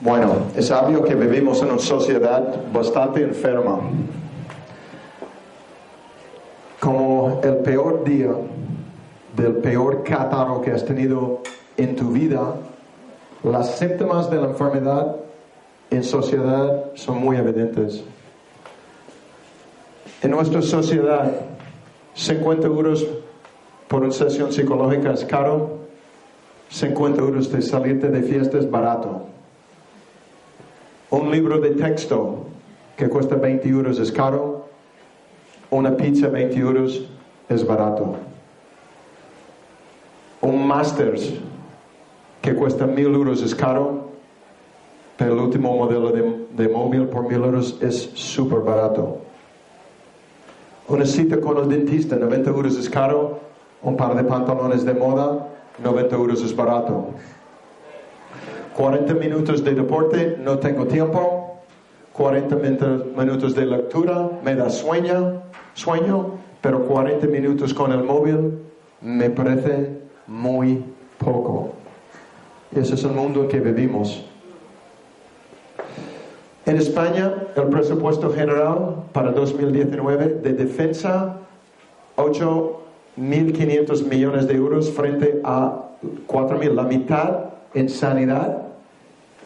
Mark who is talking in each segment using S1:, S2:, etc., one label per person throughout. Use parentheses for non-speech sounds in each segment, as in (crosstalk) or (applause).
S1: Bueno, es obvio que vivimos en una sociedad bastante enferma. Como el peor día del peor catarro que has tenido en tu vida, las síntomas de la enfermedad en sociedad son muy evidentes. En nuestra sociedad, 50 euros por una sesión psicológica es caro, 50 euros de salirte de fiesta es barato. Un libro de texto que cuesta 20 euros es caro, una pizza 20 euros es barato. Un máster que cuesta 1000 euros es caro, pero el último modelo de, de móvil por 1000 euros es súper barato. Una cita con el dentista, 90 euros es caro. Un par de pantalones de moda, 90 euros es barato. 40 minutos de deporte, no tengo tiempo. 40 minutos de lectura, me da sueño, sueño, pero 40 minutos con el móvil me parece muy poco. Ese es el mundo en que vivimos. En España, el presupuesto general para 2019 de defensa, 8.500 millones de euros frente a 4.000, la mitad en sanidad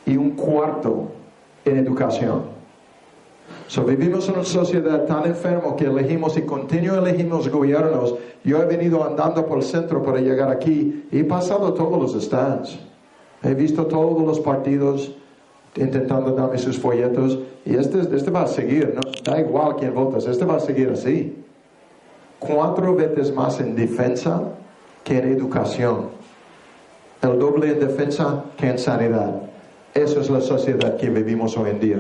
S1: y un cuarto en educación. So, vivimos en una sociedad tan enferma que elegimos y continuo elegimos gobiernos. Yo he venido andando por el centro para llegar aquí y he pasado todos los stands. He visto todos los partidos intentando darme sus folletos y este, este va a seguir, ¿no? da igual quién votas, este va a seguir así. Cuatro veces más en defensa que en educación. El doble en defensa que en sanidad. Esa es la sociedad que vivimos hoy en día.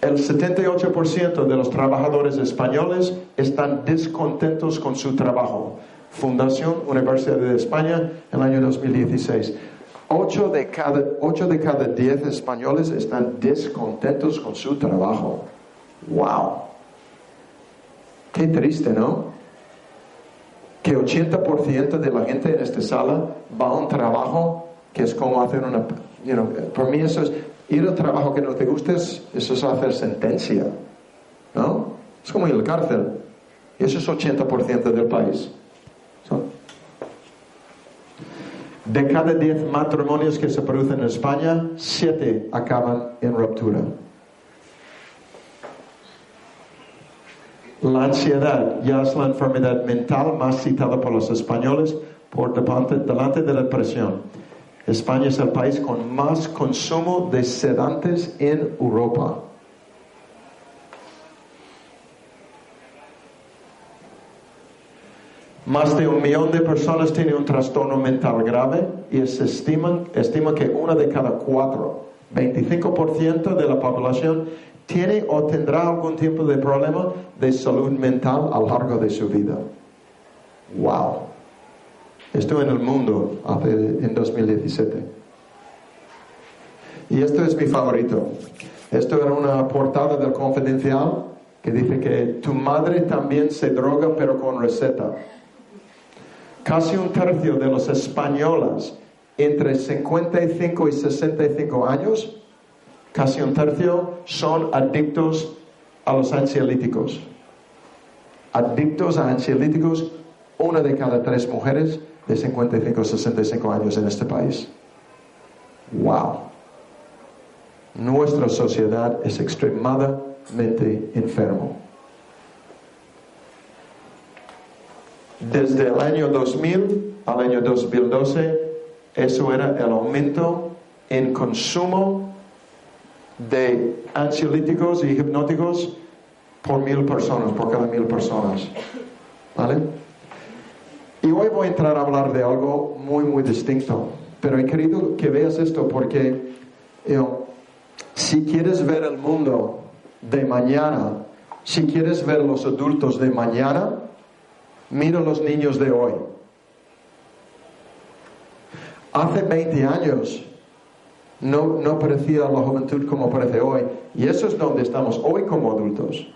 S1: El 78% de los trabajadores españoles están descontentos con su trabajo. Fundación Universidad de España, el año 2016. 8 de cada, 8 de cada 10 españoles están descontentos con su trabajo. ¡Wow! Qué triste, ¿no? Que 80% de la gente en esta sala va a un trabajo que es como hacer una... You know, por mí eso es... Ir al trabajo que no te guste, eso es hacer sentencia. ¿No? Es como ir a la cárcel. Eso es 80% del país. De cada 10 matrimonios que se producen en España, 7 acaban en ruptura. La ansiedad ya es la enfermedad mental más citada por los españoles por delante de la depresión. España es el país con más consumo de sedantes en Europa. Más de un millón de personas tienen un trastorno mental grave y se estima, estima que una de cada cuatro, 25% de la población, tiene o tendrá algún tipo de problema de salud mental a lo largo de su vida. ¡Wow! Esto en el mundo hace, en 2017. Y esto es mi favorito. Esto era una portada del Confidencial que dice que tu madre también se droga pero con receta. Casi un tercio de los españoles entre 55 y 65 años, casi un tercio, son adictos a los ansiolíticos. Adictos a ansiolíticos, una de cada tres mujeres de 55 a 65 años en este país. ¡Wow! Nuestra sociedad es extremadamente enfermo. Desde el año 2000 al año 2012, eso era el aumento en consumo de ansiolíticos y hipnóticos por mil personas, por cada mil personas. ¿Vale? Y hoy voy a entrar a hablar de algo muy, muy distinto. Pero he querido que veas esto porque si quieres ver el mundo de mañana, si quieres ver los adultos de mañana, mira los niños de hoy. Hace 20 años no, no parecía la juventud como parece hoy. Y eso es donde estamos hoy como adultos.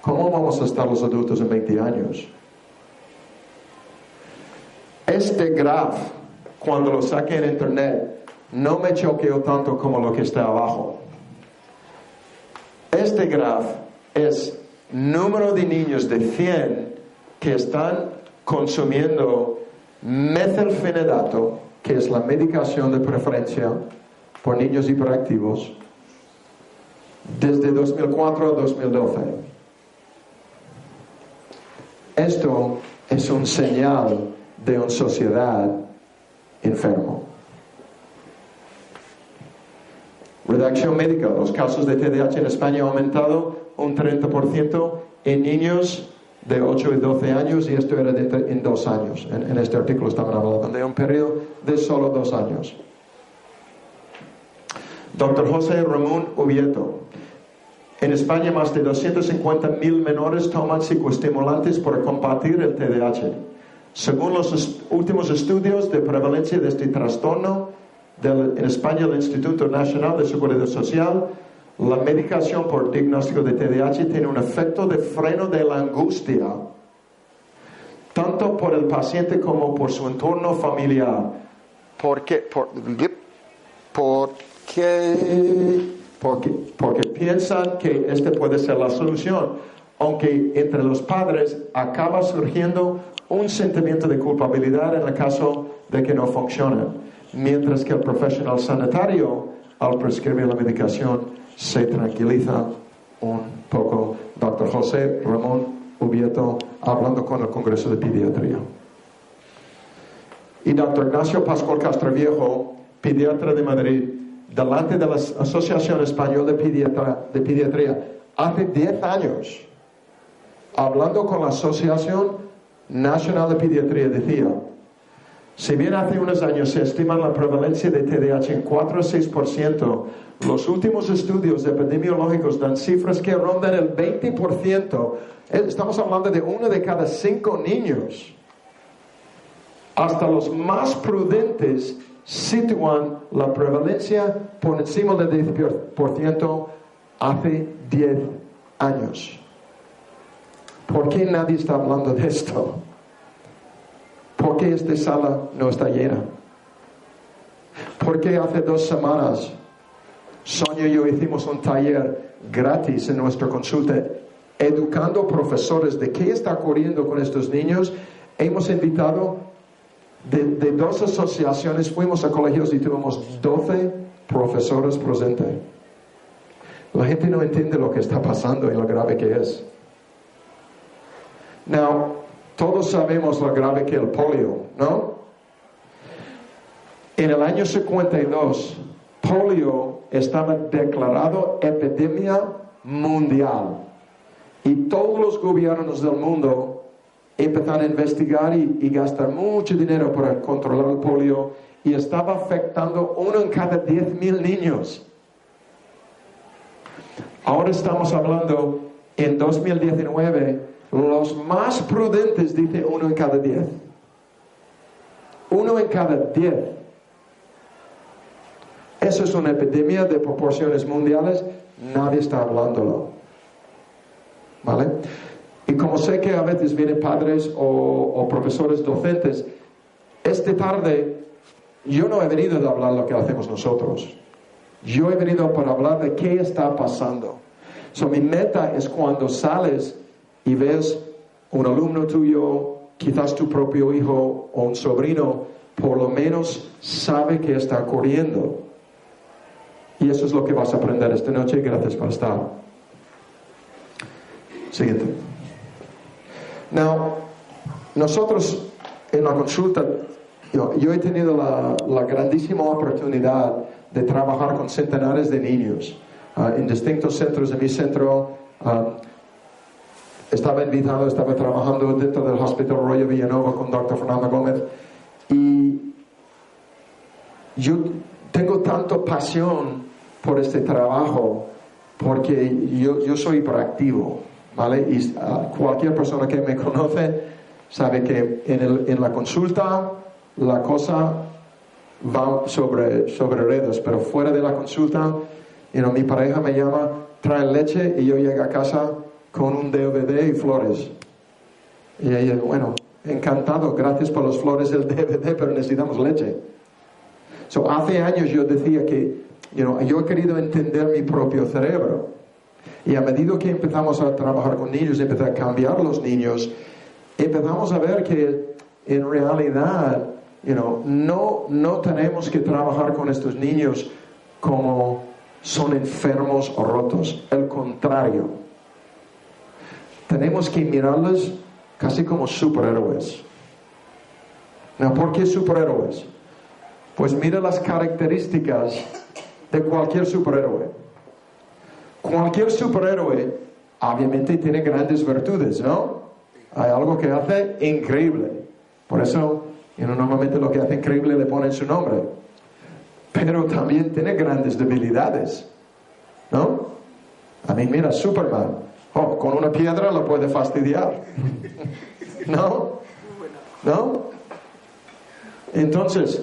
S1: ¿Cómo vamos a estar los adultos en 20 años? Este graph, cuando lo saqué en internet, no me choqueó tanto como lo que está abajo. Este graph es número de niños de 100 que están consumiendo metilfenidato, que es la medicación de preferencia por niños hiperactivos, desde 2004 a 2012. Esto es un señal de una sociedad enfermo. Redacción médica. Los casos de TDAH en España han aumentado un 30% en niños de 8 y 12 años y esto era en dos años. En, este artículo estaban hablando de un periodo de solo dos años. Doctor José Ramón Ubieto. En España más de 250.000 menores toman psicoestimulantes para combatir el TDAH. Según los últimos estudios de prevalencia de este trastorno, en España el Instituto Nacional de Seguridad Social, la medicación por diagnóstico de TDAH tiene un efecto de freno de la angustia, tanto por el paciente como por su entorno familiar. ¿Por qué? Por, porque, porque piensan que este puede ser la solución, aunque entre los padres acaba surgiendo un sentimiento de culpabilidad en el caso de que no funcione, mientras que el profesional sanitario, al prescribir la medicación, se tranquiliza un poco. Doctor José Ramón Ubieto, hablando con el Congreso de Pediatría. Y doctor Ignacio Pascual Castroviejo, pediatra de Madrid, delante de la Asociación Española de, de Pediatría, hace 10 años, hablando con la Asociación Nacional de Pediatría decía, si bien hace unos años se estima la prevalencia de TDAH en 4 o 6%, los últimos estudios epidemiológicos dan cifras que rondan el 20%. Eh, estamos hablando de uno de cada cinco niños. Hasta los más prudentes sitúan la prevalencia por encima del 10% hace 10 años. ¿Por qué nadie está hablando de esto? ¿Por qué esta sala no está llena? ¿Por qué hace dos semanas Sonia y yo hicimos un taller gratis en nuestra consulta educando profesores de qué está ocurriendo con estos niños? Hemos invitado de, dos asociaciones, fuimos a colegios y tuvimos 12 profesores presentes. La gente no entiende lo que está pasando y lo grave que es. Now, todos sabemos lo grave que el polio, ¿no? En el año 52, polio estaba declarado epidemia mundial. Y todos los gobiernos del mundo empezaron a investigar y, y, gastar mucho dinero para controlar el polio y estaba afectando uno en cada diez mil niños. Ahora estamos hablando en 2019 los más prudentes dice uno en cada diez. Uno en cada diez. Eso es una epidemia de proporciones mundiales. Nadie está hablándolo. ¿Vale? Y como sé que a veces vienen padres o, profesores docentes, esta tarde yo no he venido a hablar lo que hacemos nosotros. Yo he venido para hablar de qué está pasando. So, mi meta es cuando sales y ves un alumno tuyo, quizás tu propio hijo o un sobrino, por lo menos sabe que está ocurriendo. Y eso es lo que vas a aprender esta noche. Gracias por estar. Siguiente. Now, nosotros en la consulta, yo, he tenido la, la grandísima oportunidad de trabajar con centenares de niños ah, en distintos centros de mi centro. ah, estaba invitado, estaba trabajando dentro del Hospital Royal Villanova con Dr. Fernando Gómez y yo tengo tanto pasión por este trabajo porque yo, yo soy hiperactivo, ¿vale? Y ah, cualquier persona que me conoce sabe que en, el- en la consulta la cosa va sobre, sobre redes, pero fuera de la consulta, you know, mi pareja me llama, trae leche y yo llego a casa con un DVD y flores. Y ella, bueno, encantado, gracias por las flores del (laughs) DVD, pero necesitamos leche. So, hace años yo decía que you know, yo he querido entender mi propio cerebro. Y a medida que empezamos a trabajar con niños, empezar a cambiar los niños, empezamos a ver que en realidad you know, no, no tenemos que trabajar con estos niños como son enfermos o rotos. El contrario. Tenemos que mirarlos casi como superhéroes. ¿Por qué superhéroes? Pues mira las características de cualquier superhéroe. Cualquier superhéroe obviamente tiene grandes virtudes, ¿no? Hay algo que hace increíble. Por eso, normalmente lo que hace increíble le ponen su nombre. Pero también tiene grandes debilidades, ¿no? A mí, mira, Superman. Oh, con una piedra lo puede fastidiar. ¿No? ¿No? Entonces,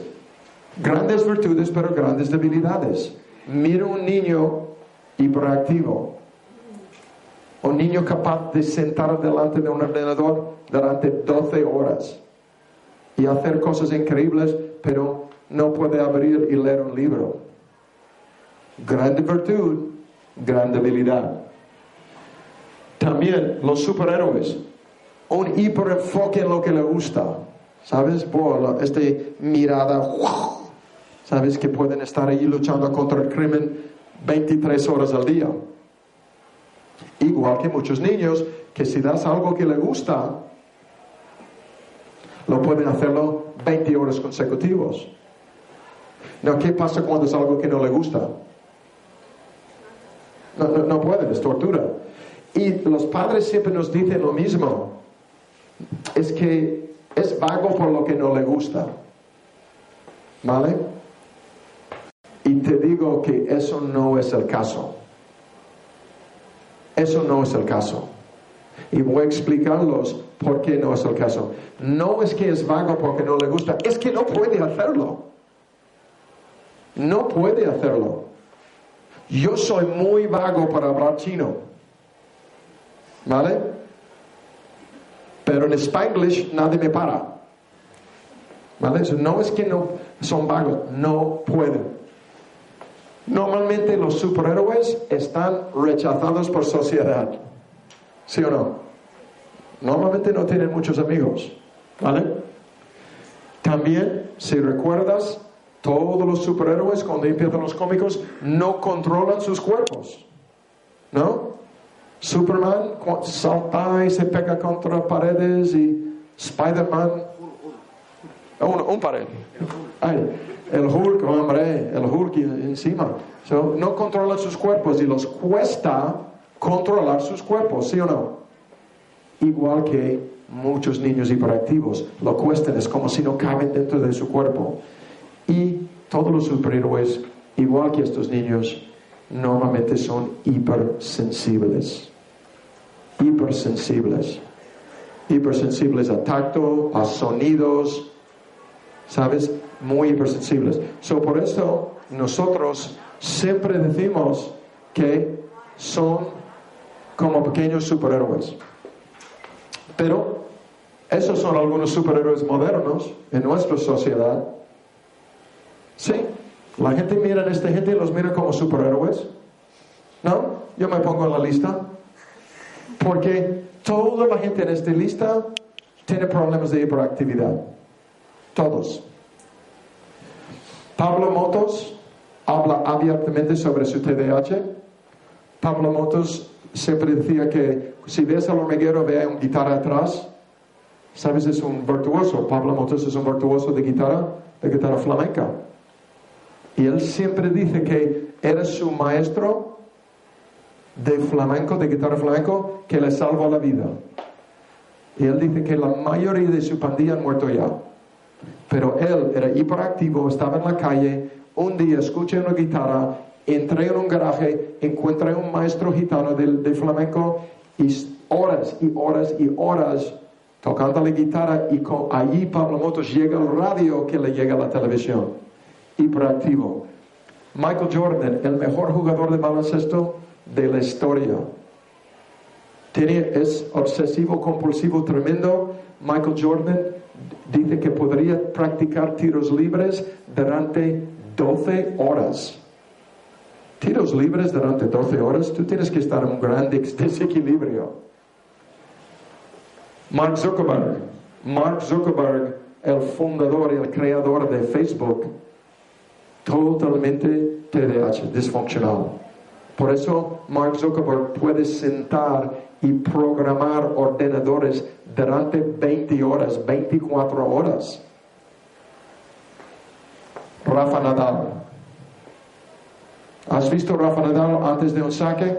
S1: grandes virtudes, pero grandes debilidades. Mira un niño hiperactivo, un niño capaz de sentar delante de un ordenador durante 12 horas y hacer cosas increíbles, pero no puede abrir y leer un libro. Grande virtud, gran debilidad. También los superhéroes, un hiperenfoque en lo que le gusta, ¿sabes? Por esta mirada. ¿sabes? Que pueden estar ahí luchando contra el crimen 23 horas al día. Igual que muchos niños, que si das algo que le gusta, lo pueden hacerlo 20 horas consecutivos. No, ¿qué pasa cuando es algo que no le gusta? No, no pueden, es tortura. Y los padres siempre nos dicen lo mismo. Es que es vago por lo que no le gusta. ¿Vale? Y te digo que eso no es el caso. Eso no es el caso. Y voy a explicarlos por qué no es el caso. No es que es vago porque no le gusta, es que no puede hacerlo. No puede hacerlo. Yo soy muy vago para hablar chino. ¿Vale? Pero en Spanglish nadie me para. ¿Vale? No es que no son vagos, no pueden. Normalmente los superhéroes están rechazados por sociedad. ¿Sí o no? Normalmente no tienen muchos amigos. ¿Vale? También, si recuerdas, todos los superhéroes cuando empiezan los cómicos no controlan sus cuerpos. ¿No? Superman salta y se pega contra paredes y Spider-Man un, un pared. Ay, el Hulk, hombre, el Hulk encima. So, no controlan sus cuerpos y los cuesta controlar sus cuerpos, ¿sí o no? Igual que muchos niños hiperactivos, lo cuestan, es como si no caben dentro de su cuerpo. Y todos los superhéroes, igual que estos niños, normalmente son hipersensibles. Hipersensibles. Hipersensibles a tacto, a sonidos, ¿sabes? Muy hipersensibles. So, por eso nosotros siempre decimos que son como pequeños superhéroes. Pero esos son algunos superhéroes modernos en nuestra sociedad. Sí, la gente mira a esta gente y los mira como superhéroes. ¿No? Yo me pongo en la lista. Porque toda la gente en esta lista tiene problemas de hiperactividad. Todos. Pablo Motos habla abiertamente sobre su TDAH. Pablo Motos siempre decía que si ves al hormiguero, ve a un guitarra atrás. ¿Sabes? Es un virtuoso. Pablo Motos es un virtuoso de guitarra, de guitarra flamenca. Y él siempre dice que era su maestro de flamenco, de guitarra flamenco, que le salvó la vida. Y él dice que la mayoría de su pandilla han muerto ya. Pero él era hiperactivo, estaba en la calle, un día escuché una guitarra, entré en un garaje, encontré un maestro gitano de, flamenco y horas y horas y horas tocando la guitarra y con, allí Pablo Motos llega el radio que le llega a la televisión. Hiperactivo. Michael Jordan, el mejor jugador de baloncesto de la historia. Tiene, es obsesivo compulsivo tremendo. Michael Jordan dice que podría practicar tiros libres durante 12 horas. Tiros libres durante 12 horas, tú tienes que estar en un gran desequilibrio. Mark Zuckerberg, Mark Zuckerberg, el fundador y el creador de Facebook, totalmente TDAH, disfuncional. Por eso Mark Zuckerberg puede sentar y programar ordenadores durante 20 horas, 24 horas. Rafa Nadal. ¿Has visto Rafa Nadal antes de un saque?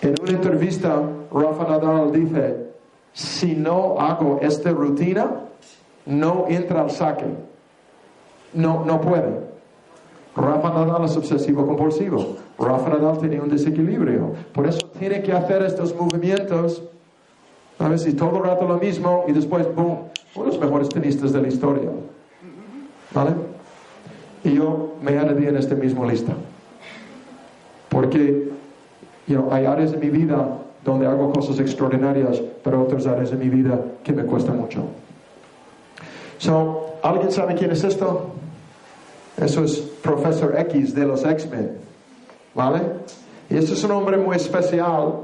S1: En una entrevista, Rafa Nadal dice, si no hago esta rutina, no entra al saque. No, no puede. Rafa Nadal es obsesivo compulsivo. Rafa Nadal tiene un desequilibrio. Por eso tiene que hacer estos movimientos. A ver si todo el rato lo mismo y después, boom, uno de los mejores tenistas de la historia. ¿Vale? Y yo me añadí en esta misma lista. Porque hay áreas de mi vida donde hago cosas extraordinarias, pero otras áreas de mi vida que me cuesta mucho. So, ¿Alguien sabe quién es esto? Eso es Profesor X de los X-Men. ¿Vale? Y este es un hombre muy especial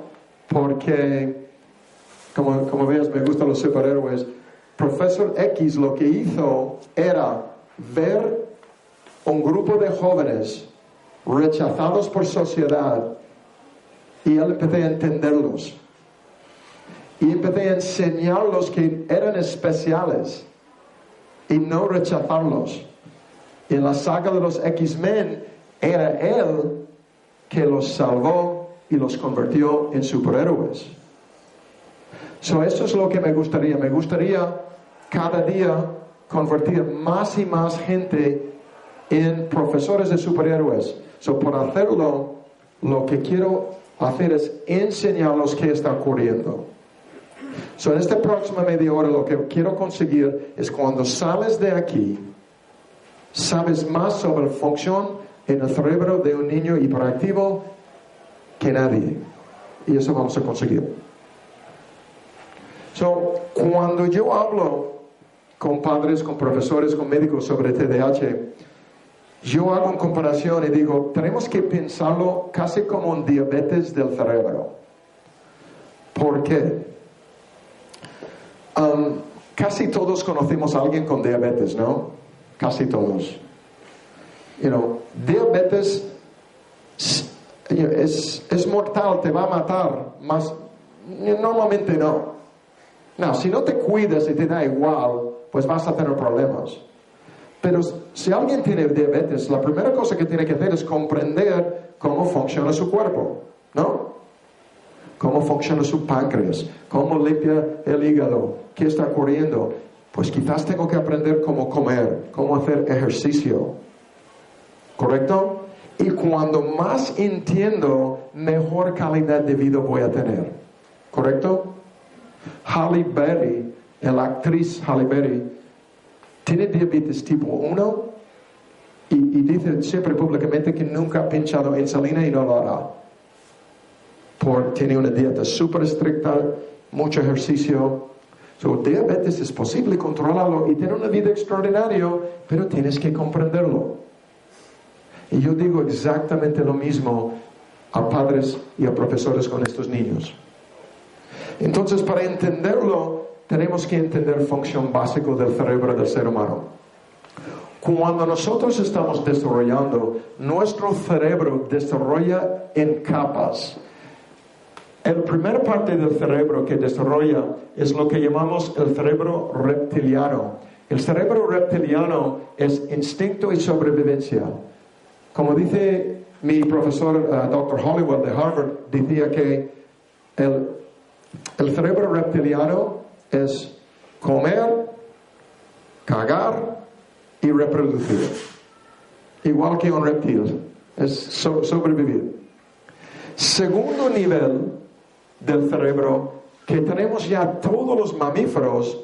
S1: porque, como, como ves, me gustan los superhéroes. Profesor X lo que hizo era ver un grupo de jóvenes rechazados por sociedad y él empezó a entenderlos. Y empecé a enseñarlos que eran especiales y no rechazarlos. En la saga de los X-Men era él que los salvó y los convirtió en superhéroes. So, eso es lo que me gustaría. Me gustaría cada día convertir más y más gente en profesores de superhéroes. So, por hacerlo, lo que quiero hacer es enseñarlos qué está ocurriendo. So, en esta próxima media hora lo que quiero conseguir es cuando sales de aquí, sabes más sobre la función en el cerebro de un niño hiperactivo que nadie. Y eso vamos a conseguir. So, cuando yo hablo con padres, con profesores, con médicos sobre TDAH, yo hago una comparación y digo, tenemos que pensarlo casi como un diabetes del cerebro. ¿Por qué? Um, casi todos conocemos a alguien con diabetes, ¿no? Casi todos. You know, diabetes es, es mortal, te va a matar, más normalmente no. No, si no te cuidas y te da igual, pues vas a tener problemas. Pero si alguien tiene diabetes, la primera cosa que tiene que hacer es comprender cómo funciona su cuerpo, ¿no? Cómo funciona su páncreas, cómo limpia el hígado, qué está ocurriendo. Pues quizás tengo que aprender cómo comer, cómo hacer ejercicio. ¿Correcto? Y cuando más entiendo, mejor calidad de vida voy a tener. ¿Correcto? Halle Berry, la actriz Halle Berry, tiene diabetes tipo 1 y, y dice siempre públicamente que nunca ha pinchado insulina y no lo hará tiene una dieta súper estricta, mucho ejercicio. So, diabetes es posible controlarlo y tener una vida extraordinaria, pero tienes que comprenderlo. Y yo digo exactamente lo mismo a padres y a profesores con estos niños. Entonces, para entenderlo, tenemos que entender función básica del cerebro del ser humano. Cuando nosotros estamos desarrollando, nuestro cerebro desarrolla en capas. La primera parte del cerebro que desarrolla es lo que llamamos el cerebro reptiliano. El cerebro reptiliano es instinto y sobrevivencia. como dice mi profesor uh, Dr. Hollywood de Harvard, decía que el, el cerebro reptiliano es comer, cagar y reproducir. Igual que un reptil, es so- sobrevivir. Segundo nivel del cerebro que tenemos ya todos los mamíferos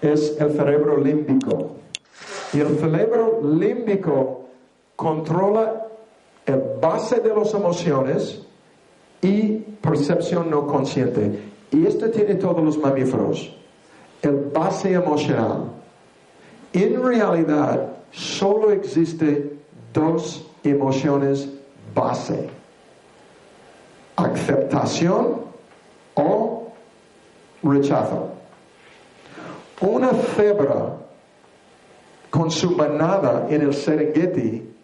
S1: es el cerebro límbico. Y el cerebro límbico controla el base de las emociones y percepción no consciente. Y esto tiene todos los mamíferos. El base emocional. En realidad, solo existe dos emociones base. Aceptación o rechazo. Una cebra con su manada en el Serengeti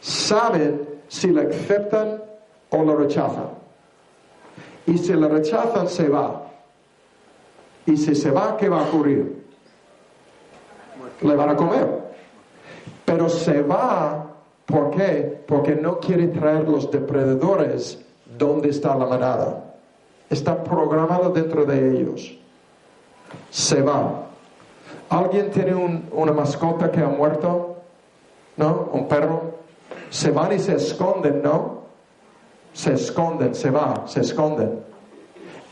S1: saben si la aceptan o la rechazan. Y si la rechazan, se va. Y si se va, ¿qué va a ocurrir? Le van a comer. Pero se va, ¿por qué? Porque no quiere traer los depredadores donde está la manada. Está programado dentro de ellos. Se va. ¿Alguien tiene un- una mascota que ha muerto? ¿No? ¿Un perro? Se van y se esconden, ¿no? Se esconden, se va, se esconden.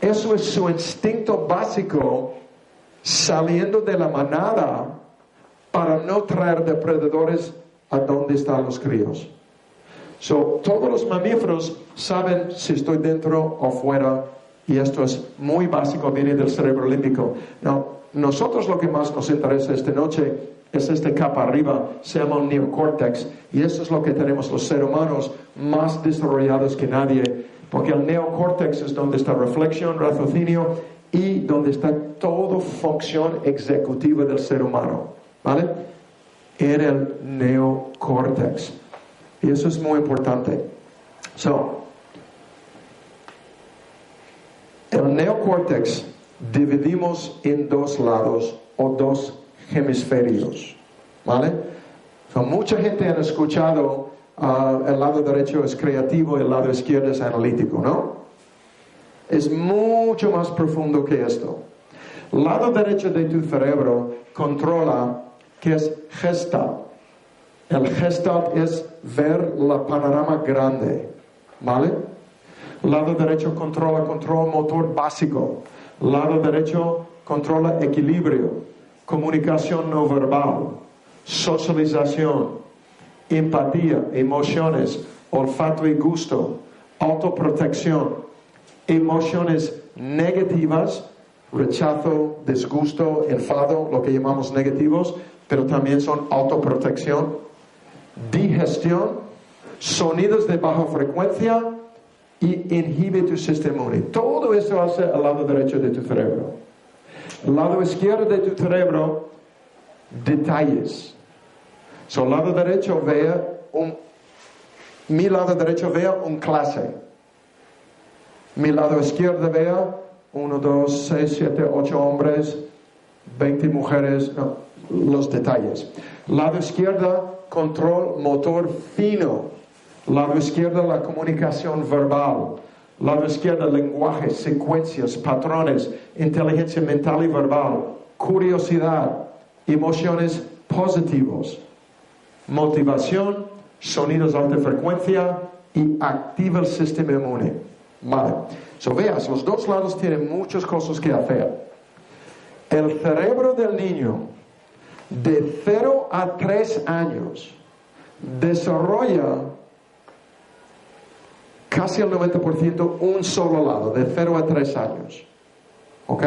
S1: Eso es su instinto básico saliendo de la manada para no traer depredadores a donde están los críos. So, todos los mamíferos saben si estoy dentro o fuera y esto es muy básico, viene del cerebro límbico. Now, nosotros lo que más nos interesa esta noche es esta capa arriba, se llama un neocórtex y eso es lo que tenemos los seres humanos más desarrollados que nadie, porque el neocórtex es donde está reflexión, raciocinio y donde está toda función ejecutiva del ser humano, ¿vale? En el neocórtex. Y eso es muy importante. So, el neocórtex dividimos en dos lados o dos hemisferios. ¿Vale? Mucha gente ha escuchado ah, el lado derecho es creativo y el lado izquierdo es analítico, ¿no? Es mucho más profundo que esto. El lado derecho de tu cerebro controla que es gestalt. El gestalt es ver la panorama grande, ¿vale? Lado derecho controla control motor básico. Lado derecho controla equilibrio, comunicación no verbal, socialización, empatía, emociones, olfato y gusto, autoprotección, emociones negativas, rechazo, disgusto, enfado, lo que llamamos negativos, pero también son autoprotección, digestión, sonidos de baja frecuencia y inhibe tu sistema inmune. Todo eso hace al lado derecho de tu cerebro. Lado izquierdo de tu cerebro, detalles. So, lado derecho vea un, mi lado derecho vea un clase. Mi lado izquierdo vea 1, 2, 6, 7, 8 hombres, 20 mujeres, los detalles. Lado izquierdo, control motor fino. Lado izquierdo, la comunicación verbal. Lado izquierdo, lenguaje, secuencias, patrones, inteligencia mental y verbal, curiosidad, emociones positivos, motivación, sonidos de alta frecuencia y activa el sistema inmune. Vale. So veas, los dos lados tienen muchas cosas que hacer. El cerebro del niño de 0 a 3 años desarrolla casi el 90% un solo lado, de 0 a 3 años. ¿Ok?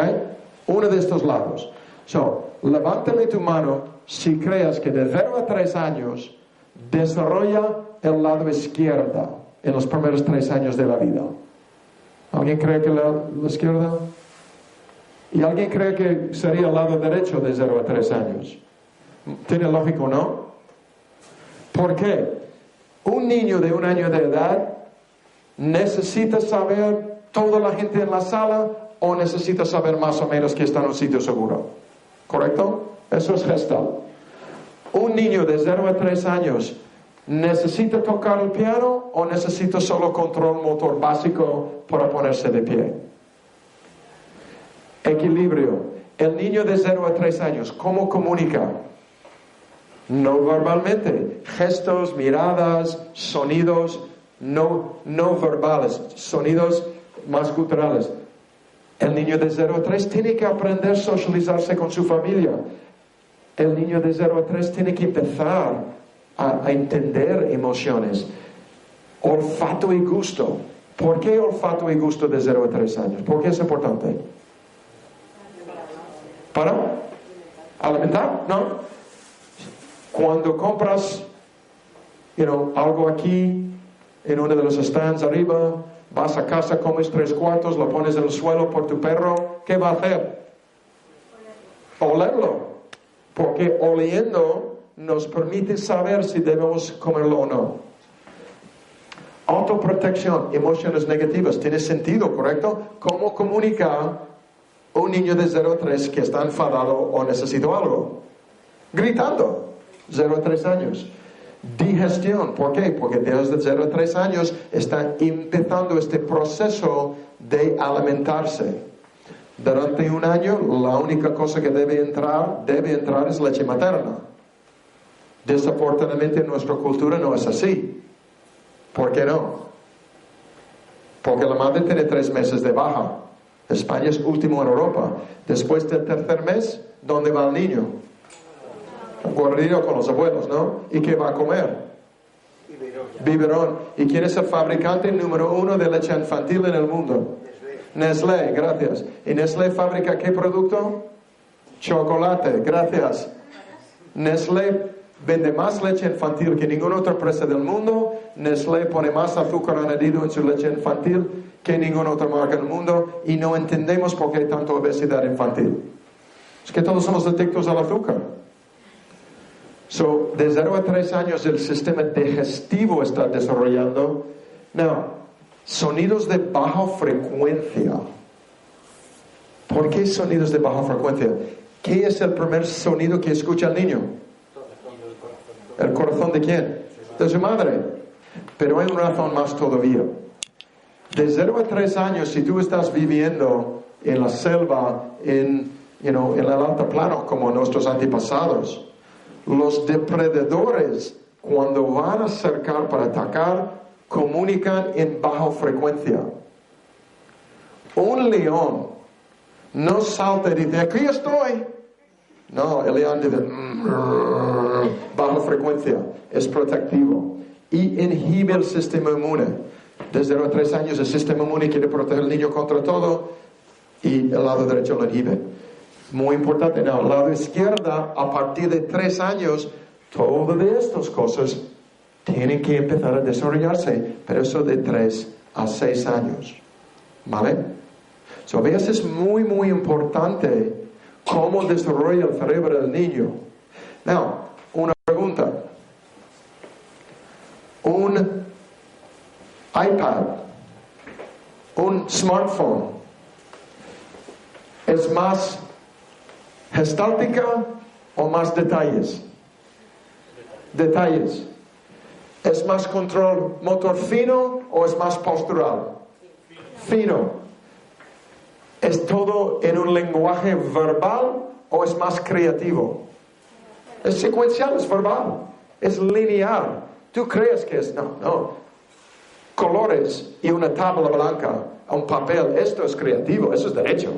S1: Uno de estos lados. So, levántame tu mano si creas que de 0 a 3 años desarrolla el lado izquierdo en los primeros 3 años de la vida. ¿Alguien cree que la, la izquierda? ¿Y alguien cree que sería el lado derecho de 0 a 3 años? ¿Tiene lógico, no? ¿Por qué? Un niño de un año de edad necesita saber toda la gente en la sala o necesita saber más o menos que está en un sitio seguro. ¿Correcto? Eso es gestal. Un niño de 0 a 3 años ¿Necesita tocar el piano o necesita solo control motor básico para ponerse de pie? Equilibrio. El niño de 0 a 3 años, ¿cómo comunica? No verbalmente. Gestos, miradas, sonidos no, no verbales, sonidos más culturales. El niño de 0 a 3 tiene que aprender a socializarse con su familia. El niño de 0 a 3 tiene que empezar a, entender emociones. Olfato y gusto. ¿Por qué olfato y gusto de 0 a 3 años? ¿Por qué es importante? ¿Para? ¿Alimentar? No. Cuando compras you know, algo aquí en uno de los stands arriba, vas a casa, comes tres cuartos, lo pones en el suelo por tu perro, ¿qué va a hacer? Olerlo. Porque oliendo nos permite saber si debemos comerlo o no. Autoprotección, emociones negativas, tiene sentido, ¿correcto? ¿Cómo comunica un niño de 0 a 3 que está enfadado o necesita algo? Gritando, 0 a 3 años. Digestión, ¿por qué? Porque desde 0 a 3 años está empezando este proceso de alimentarse. Durante un año, la única cosa que debe entrar, debe entrar es leche materna. Desafortunadamente en nuestra cultura no es así. ¿Por qué no? Porque la madre tiene tres meses de baja. España es último en Europa. Después del tercer mes, ¿dónde va el niño? Guardido con los abuelos, ¿no? ¿Y qué va a comer? Biberón. ¿Y quién es el fabricante número uno de leche infantil en el mundo? Nestlé, gracias. ¿Y Nestlé fabrica qué producto? Chocolate, gracias. Nestlé vende más leche infantil que ninguna otra empresa del mundo. Nestlé pone más azúcar añadido en su leche infantil que ninguna otra marca del mundo y no entendemos por qué hay tanta obesidad infantil. Es que todos somos adictos al azúcar. So, de 0 a 3 años el sistema digestivo está desarrollando. Now, sonidos de baja frecuencia. ¿Por qué sonidos de baja frecuencia? ¿Qué es el primer sonido que escucha el niño? ¿El corazón de quién? De su madre. Pero hay una razón más todavía. De 0 a 3 años, si tú estás viviendo en la selva, en, you know, en el alto plano, como nuestros antepasados, los depredadores, cuando van a acercar para atacar, comunican en baja frecuencia. Un león no salta y dice, aquí estoy. No, el león dice, mm, baja frecuencia, es protectivo y inhibe el sistema inmune. Desde los tres años el sistema inmune quiere proteger al niño contra todo y el lado derecho lo inhibe. Muy importante, en el lado izquierdo, a partir de tres años, todas estas cosas tienen que empezar a desarrollarse, pero eso de tres a seis años. ¿Vale? So, veas, es muy, muy importante cómo desarrolla el cerebro del niño. Now, una pregunta. Un iPad, un smartphone, es más gestáltica o más detalles? Detalles. ¿Es más control motor fino o es más postural? Fino. ¿Es todo en un lenguaje verbal o es más creativo? Es secuencial, es verbal, es lineal. ¿Tú crees que es? No, no. Colores y una tabla blanca, un papel, esto es creativo, eso es derecho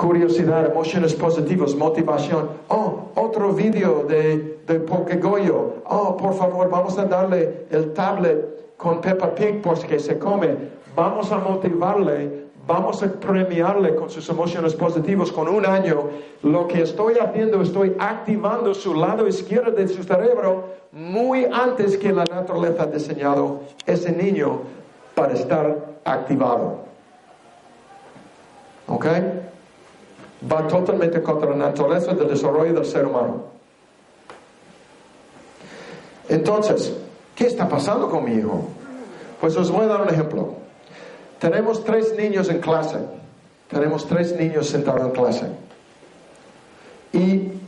S1: curiosidad, emociones positivas, motivación. Oh, otro vídeo de, de Pokegoyo. Oh, por favor, vamos a darle el tablet con Peppa Pig porque se come. Vamos a motivarle, vamos a premiarle con sus emociones positivas con un año. Lo que estoy haciendo, estoy activando su lado izquierdo de su cerebro muy antes que la naturaleza ha diseñado ese niño para estar activado. ¿Ok? Va totalmente contra la naturaleza del desarrollo del ser humano. Entonces, ¿qué está pasando con mi hijo? Pues os voy a dar un ejemplo. Tenemos tres niños en clase. Tenemos tres niños sentados en clase. Y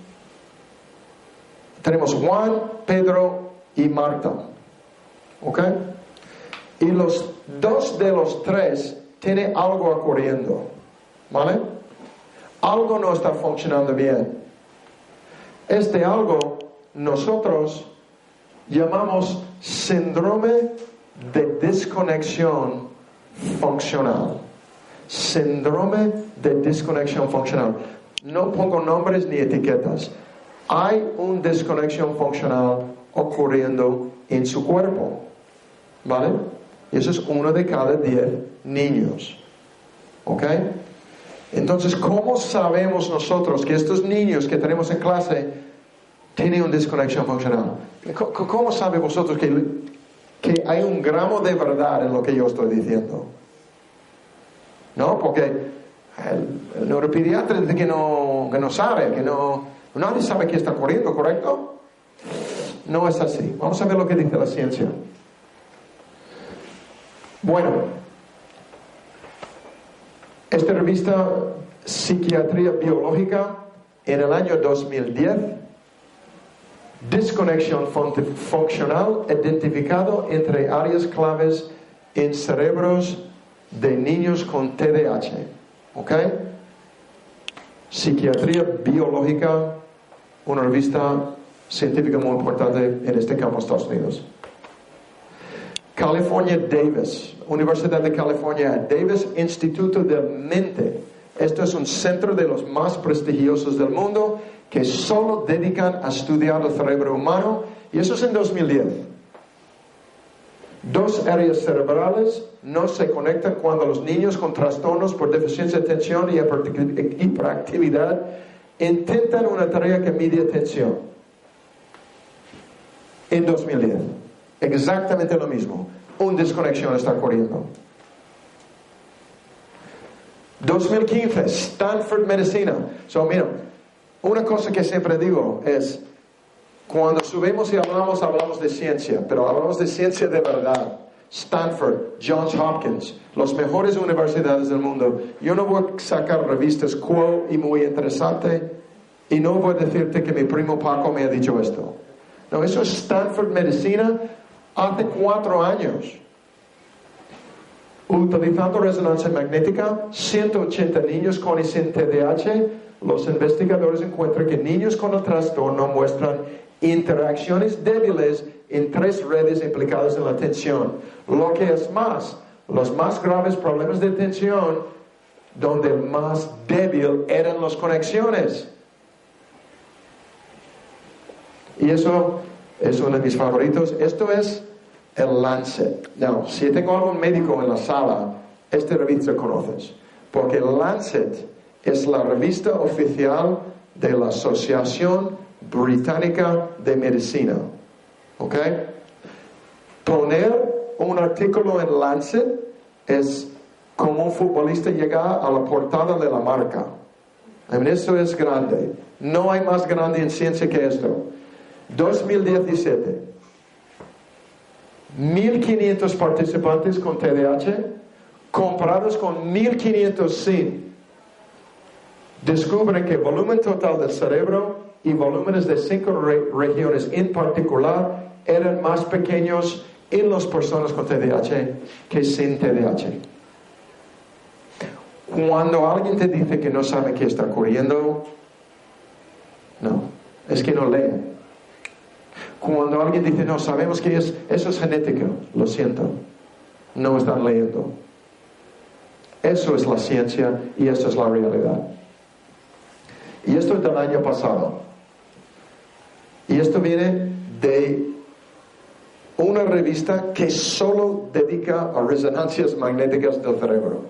S1: Tenemos Juan, Pedro y Marta. ¿Ok? Y los dos de los tres tienen algo ocurriendo. ¿Vale? Algo no está funcionando bien. Este algo nosotros llamamos síndrome de desconexión funcional. Síndrome de desconexión funcional. No pongo nombres ni etiquetas. Hay una desconexión funcional ocurriendo en su cuerpo. ¿Vale? Eso es uno de cada diez niños. ¿Ok? Entonces, ¿cómo sabemos nosotros que estos niños que tenemos en clase tienen una desconexión funcional? ¿Cómo sabe vosotros que, que hay un gramo de verdad en lo que yo estoy diciendo? ¿No? Porque el, neuropediatra dice que no, que no sabe, que no, nadie sabe qué está ocurriendo, ¿correcto? No es así. Vamos a ver lo que dice la ciencia. Bueno, esta revista Psiquiatría Biológica en el año 2010, desconexión funcional identificado entre áreas claves en cerebros de niños con TDAH. ¿Ok? Psiquiatría Biológica, una revista científica muy importante en este campo de Estados Unidos. California Davis, Universidad de California, Davis Instituto de Mente. Esto es un centro de los más prestigiosos del mundo que solo dedican a estudiar el cerebro humano y eso es en 2010. Dos áreas cerebrales no se conectan cuando los niños con trastornos por deficiencia de atención y hiperactividad intentan una tarea que mide atención. En 2010. Exactamente lo mismo. Una desconexión está ocurriendo. 2015, Stanford Medicina. So, mira, una cosa que siempre digo es, cuando subimos y hablamos, hablamos de ciencia, pero hablamos de ciencia de verdad. Stanford, Johns Hopkins, las mejores universidades del mundo. Yo no voy a sacar revistas quo y muy interesante y no voy a decirte que mi primo Paco me ha dicho esto. No, eso es Stanford Medicina hace cuatro años. Utilizando resonancia magnética, 180 niños con y los investigadores encuentran que niños con el trastorno muestran interacciones débiles en tres redes implicadas en la atención. Lo que es más, los más graves problemas de atención, donde más débil eran las conexiones. Y eso es uno de mis favoritos. Esto es el Lancet. Now, si tengo algún médico en la sala, esta revista conoces. Porque el Lancet es la revista oficial de la Asociación Británica de Medicina. ¿Ok? Poner un artículo en Lancet es como un futbolista llega a la portada de la marca. Eso es grande. No hay más grande en ciencia que esto. 2017. 1.500 participantes con TDAH comparados con 1.500 sin. Descubren que volumen total del cerebro y volúmenes de cinco regiones en particular eran más pequeños en las personas con TDAH que sin TDAH. Cuando alguien te dice que no sabe qué está ocurriendo, no, es que no lee. Cuando alguien dice, no, sabemos que es, eso es genético, lo siento, no están leyendo. Eso es la ciencia y eso es la realidad. Y esto es del año pasado. Y esto viene de una revista que solo dedica a resonancias magnéticas del cerebro.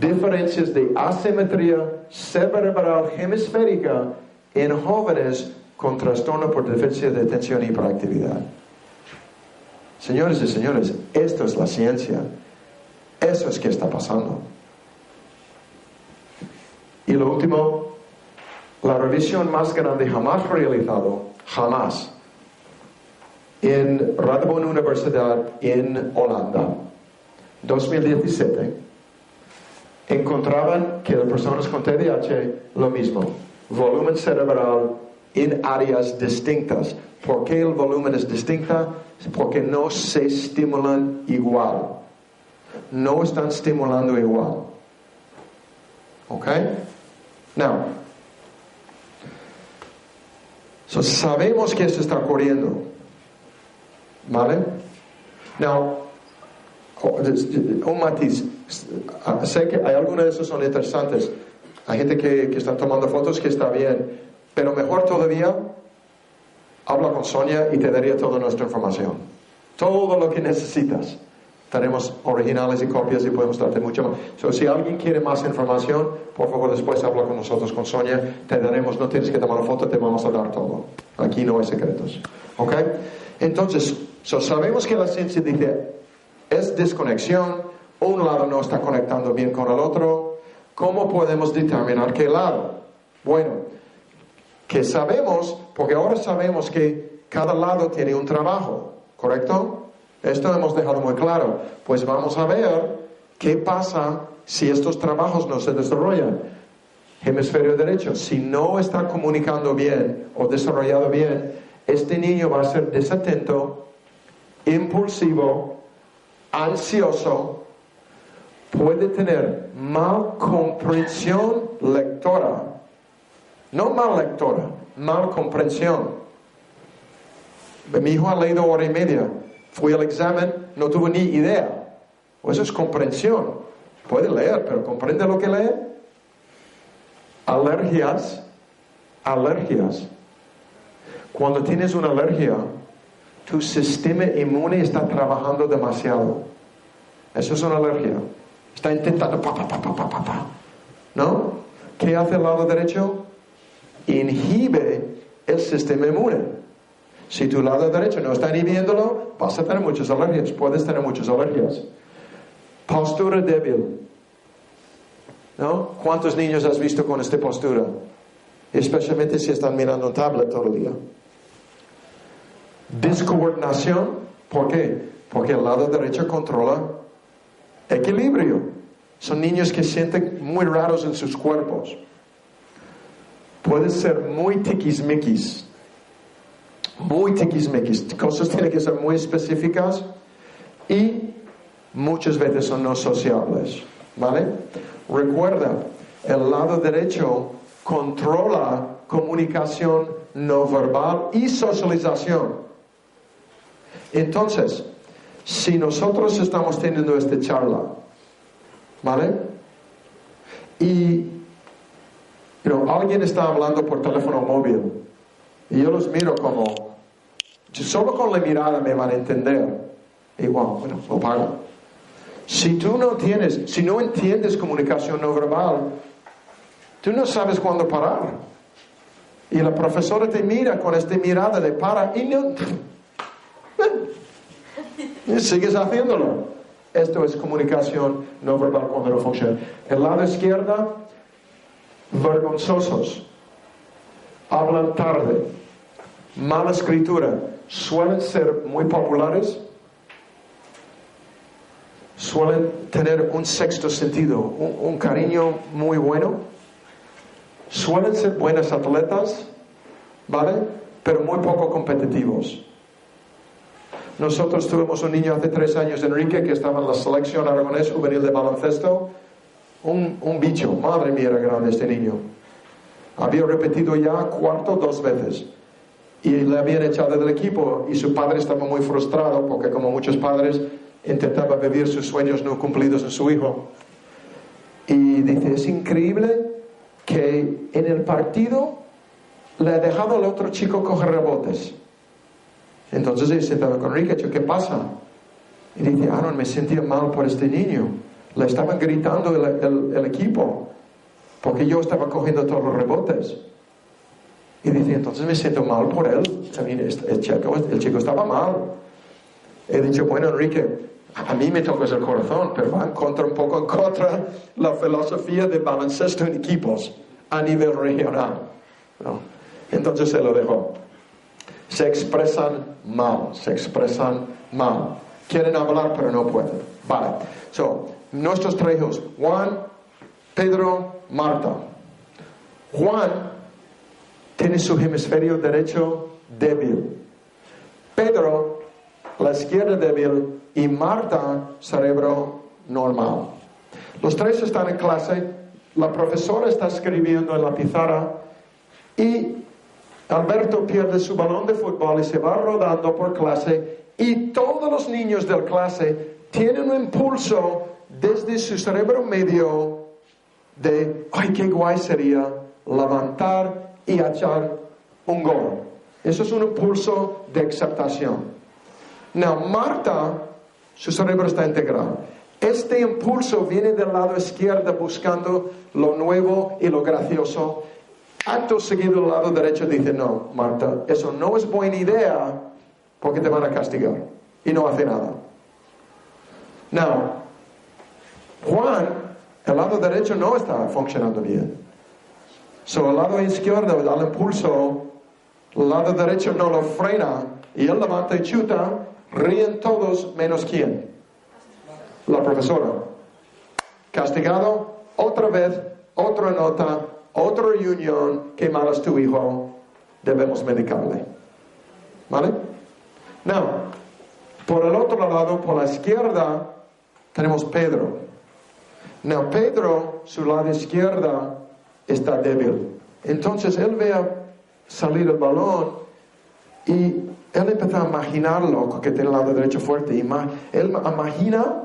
S1: Diferencias de asimetría cerebral hemisférica en jóvenes con trastorno por deficiencia de atención y hiperactividad. Señores y señores, esto es la ciencia. Eso es que está pasando. Y lo último, la revisión más grande jamás realizado, jamás, en Radboud Universidad en Holanda, 2017, encontraban que las personas con TDAH lo mismo, volumen cerebral en áreas distintas. ¿Por qué el volumen es distinta? Porque no se estimulan igual. No están estimulando igual. ¿Ok? Now, so sabemos que esto está ocurriendo. ¿Vale? Now, un matiz. Sé que hay algunos de esos son interesantes. Hay gente que, que están tomando fotos que está bien. Pero mejor todavía, habla con Sonia y te daría toda nuestra información. Todo lo que necesitas. Tenemos originales y copias y podemos darte mucho más. So, si alguien quiere más información, por favor después habla con nosotros, con Sonia. Te daremos, no tienes que tomar foto, te vamos a dar todo. Aquí no hay secretos. ¿Ok? Entonces, sabemos que la ciencia dice, es desconexión, un lado no está conectando bien con el otro. ¿Cómo podemos determinar qué lado? Bueno, que sabemos, porque ahora sabemos que cada lado tiene un trabajo, ¿correcto? Esto hemos dejado muy claro. Pues vamos a ver qué pasa si estos trabajos no se desarrollan. Hemisferio derecho, si no está comunicando bien o desarrollado bien, este niño va a ser desatento, impulsivo, ansioso, puede tener mal comprensión lectora. No mal lectora, mal comprensión. Mi hijo ha leído hora y media. Fui al examen, no tuve ni idea. Eso es comprensión. Puede leer, pero ¿comprende lo que lee? Alergias. Alergias. Cuando tienes una alergia, tu sistema inmune está trabajando demasiado. Eso es una alergia. Está intentando pa, pa, pa, ¿No? ¿Qué hace el lado derecho? Inhibe el sistema inmune. Si tu lado derecho no está inhibiéndolo, vas a tener muchas alergias. Puedes tener muchas alergias. Postura débil. ¿No? ¿Cuántos niños has visto con esta postura? Especialmente si están mirando un tablet todo el día. Descoordinación. ¿Por qué? Porque el lado derecho controla equilibrio. Son niños que sienten muy raros en sus cuerpos. Pueden ser muy tiquismiquis. Muy tiquismiquis. Cosas tienen que ser muy específicas y muchas veces son no sociables. ¿Vale? Recuerda, el lado derecho controla comunicación no verbal y socialización. Entonces, si nosotros estamos teniendo esta charla, ¿vale? Y alguien está hablando por teléfono móvil y yo los miro como, solo con la mirada me van a entender. Igual, bueno, lo pago. Si tú no tienes, si no entiendes comunicación no verbal, tú no sabes cuándo parar. Y la profesora te mira con esta mirada de para y no, (laughs) Sigues haciéndolo. Esto es comunicación no verbal cuando no funciona. El lado izquierdo, vergonzosos. Hablan tarde. Mala escritura. Suelen ser muy populares. Suelen tener un sexto sentido, un, cariño muy bueno. Suelen ser buenos atletas, ¿vale? Pero muy poco competitivos. Nosotros tuvimos un niño hace tres años, Enrique, que estaba en la selección aragonés juvenil de baloncesto. Un, un bicho, madre mía, era grande este niño. Había repetido ya cuarto dos veces. Y le habían echado del equipo y su padre estaba muy frustrado porque como muchos padres intentaba vivir sus sueños no cumplidos en su hijo. Y dice, es increíble que en el partido le ha dejado al otro chico coger rebotes. Entonces él sentado con Enrique, ¿qué pasa? Y dice, Aaron, me sentía mal por este niño. Le estaban gritando el, equipo, porque yo estaba cogiendo todos los rebotes. Y dice, entonces me siento mal por él. el, chico, el chico estaba mal. He dicho, bueno, Enrique, a mí me tocas el corazón, pero va en contra, un poco en contra la filosofía de baloncesto en equipos a nivel regional. Entonces se lo dejó se expresan mal, se expresan mal. Quieren hablar pero no pueden. Vale. So, nuestros tres hijos, Juan, Pedro, Marta. Juan tiene su hemisferio derecho débil. Pedro, la izquierda débil, y Marta, cerebro normal. Los tres están en clase, la profesora está escribiendo en la pizarra y Alberto pierde su balón de fútbol y se va rodando por clase y todos los niños de la clase tienen un impulso desde su cerebro medio de, ay, qué guay sería levantar y echar un gol. Eso es un impulso de aceptación. No, Marta, su cerebro está integrado. Este impulso viene del lado izquierdo buscando lo nuevo y lo gracioso. Acto seguido, el lado derecho dice, no, Marta, eso no es buena idea porque te van a castigar. Y no hace nada. No, Juan, el lado derecho no está funcionando bien. So, el lado izquierdo da el impulso, el lado derecho no lo frena y él levanta y chuta, ríen todos menos quién la profesora. Castigado, otra vez, otra nota, otra reunión, que mal es tu hijo, debemos medicarle. ¿Vale? No. Por el otro lado, por la izquierda, tenemos Pedro. No, Pedro, su lado izquierda, está débil. Entonces él ve salir el balón y él empieza a imaginarlo, que tiene el lado derecho fuerte. Y él imagina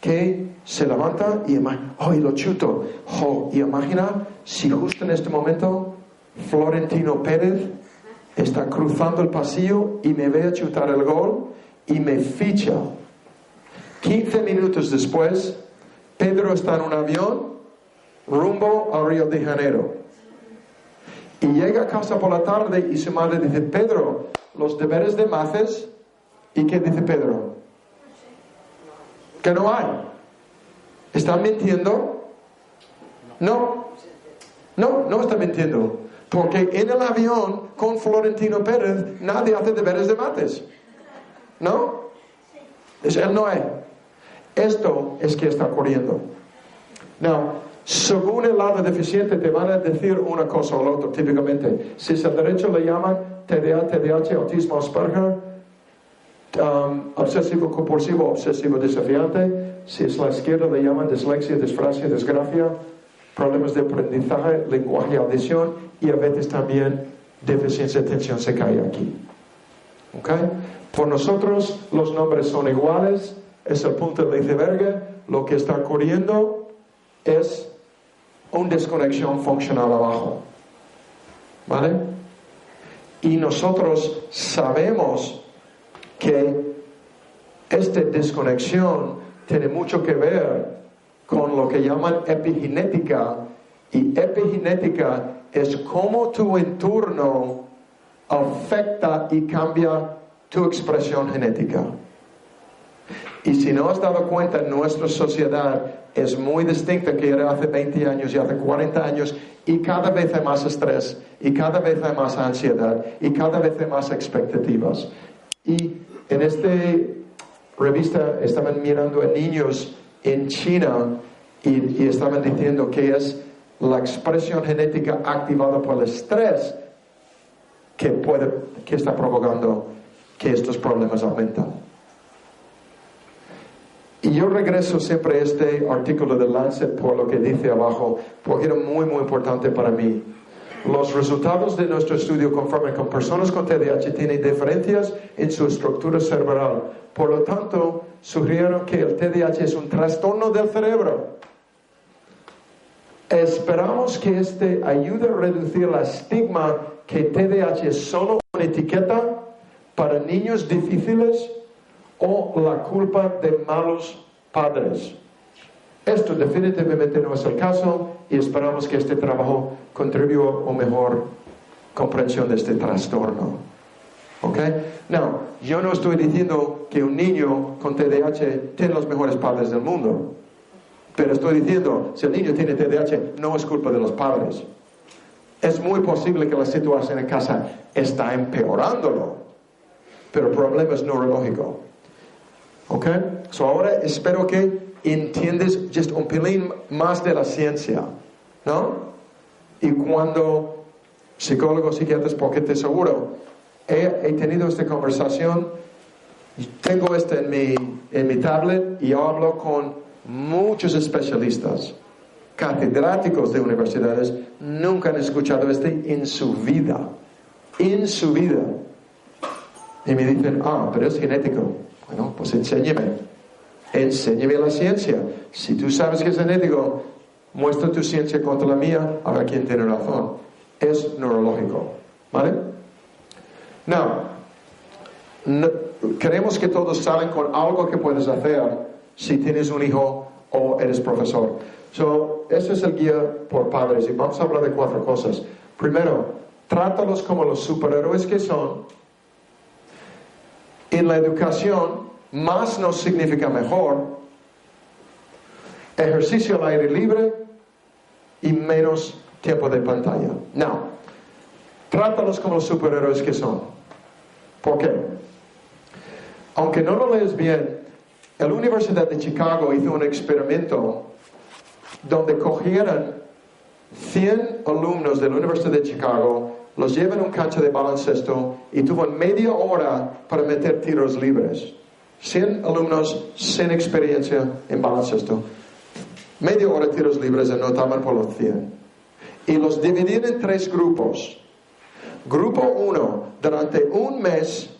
S1: que se levanta y oh, y lo chuto. Oh, y imagina si justo en este momento Florentino Pérez está cruzando el pasillo y me ve a chutar el gol y me ficha. 15 minutos después, Pedro está en un avión rumbo a Río de Janeiro. Y llega a casa por la tarde y su madre dice, Pedro, los deberes de Maces. ¿Y qué dice Pedro? que no hay. ¿Están mintiendo? No. No, no está mintiendo. Porque en el avión con Florentino Pérez nadie hace deberes de mates. ¿No? Es él no hay. Esto es que está ocurriendo. No, según el lado deficiente te van a decir una cosa o la otra, típicamente. Si es el derecho le llaman TDA, TDAH, autismo Asperger, Um, obsesivo compulsivo, obsesivo desafiante, si es la izquierda le llaman dislexia, disfrasia, desgracia, problemas de aprendizaje, lenguaje, audición y a veces también deficiencia de atención se cae aquí. ¿Ok? Por nosotros los nombres son iguales, es el punto de iceberg, lo que está ocurriendo es una desconexión funcional abajo. ¿Vale? Y nosotros sabemos que esta desconexión tiene mucho que ver con lo que llaman epigenética y epigenética es cómo tu entorno afecta y cambia tu expresión genética. Y si no has dado cuenta, nuestra sociedad es muy distinta que era hace 20 años y hace 40 años y cada vez hay más estrés y cada vez hay más ansiedad y cada vez hay más expectativas. Y en esta revista estaban mirando a niños en China y, estaban diciendo que es la expresión genética activada por el estrés que, puede, que está provocando que estos problemas aumentan. Y yo regreso siempre a este artículo de Lancet por lo que dice abajo, porque era muy, muy importante para mí. Los resultados de nuestro estudio confirman que personas con TDAH tienen diferencias en su estructura cerebral. Por lo tanto, sugirieron que el TDAH es un trastorno del cerebro. Esperamos que este ayude a reducir el estigma que TDAH es solo una etiqueta para niños difíciles o la culpa de malos padres. Esto definitivamente no es el caso y esperamos que este trabajo contribuya a una mejor comprensión de este trastorno. ¿Ok? No, yo no estoy diciendo que un niño con TDAH tiene los mejores padres del mundo. Pero estoy diciendo, si el niño tiene TDAH, no es culpa de los padres. Es muy posible que la situación en casa está empeorándolo, pero el problema es neurológico. ¿Ok? So ahora espero que entiendes just un pelín más de la ciencia, ¿no? Y cuando psicólogos, psiquiatras, porque te aseguro, he, he tenido esta conversación, tengo este en mi, en mi tablet y hablo con muchos especialistas, catedráticos de universidades, nunca han escuchado este en su vida, en su vida. Y me dicen, ah, pero es genético. Bueno, pues enséñeme, enséñeme la ciencia. Si tú sabes que es genético, muestra tu ciencia contra la mía, a ver quién tiene razón. Es neurológico. ¿Vale? Now, no, queremos que todos salen con algo que puedes hacer si tienes un hijo o eres profesor. So, ese es el guía por padres y vamos a hablar de cuatro cosas. Primero, trátalos como los superhéroes que son. En la educación, más no significa mejor. Ejercicio al aire libre y menos tiempo de pantalla. No, trátalos como los superhéroes que son. ¿Por qué? Aunque no lo lees bien, la Universidad de Chicago hizo un experimento donde cogieron 100 alumnos de la Universidad de Chicago, los llevan a un cancha de baloncesto y tuvo media hora para meter tiros libres. 100 alumnos sin experiencia en baloncesto. Media hora tiros libres anotaban por los 100. Y los dividían en tres grupos. Grupo 1, durante un mes,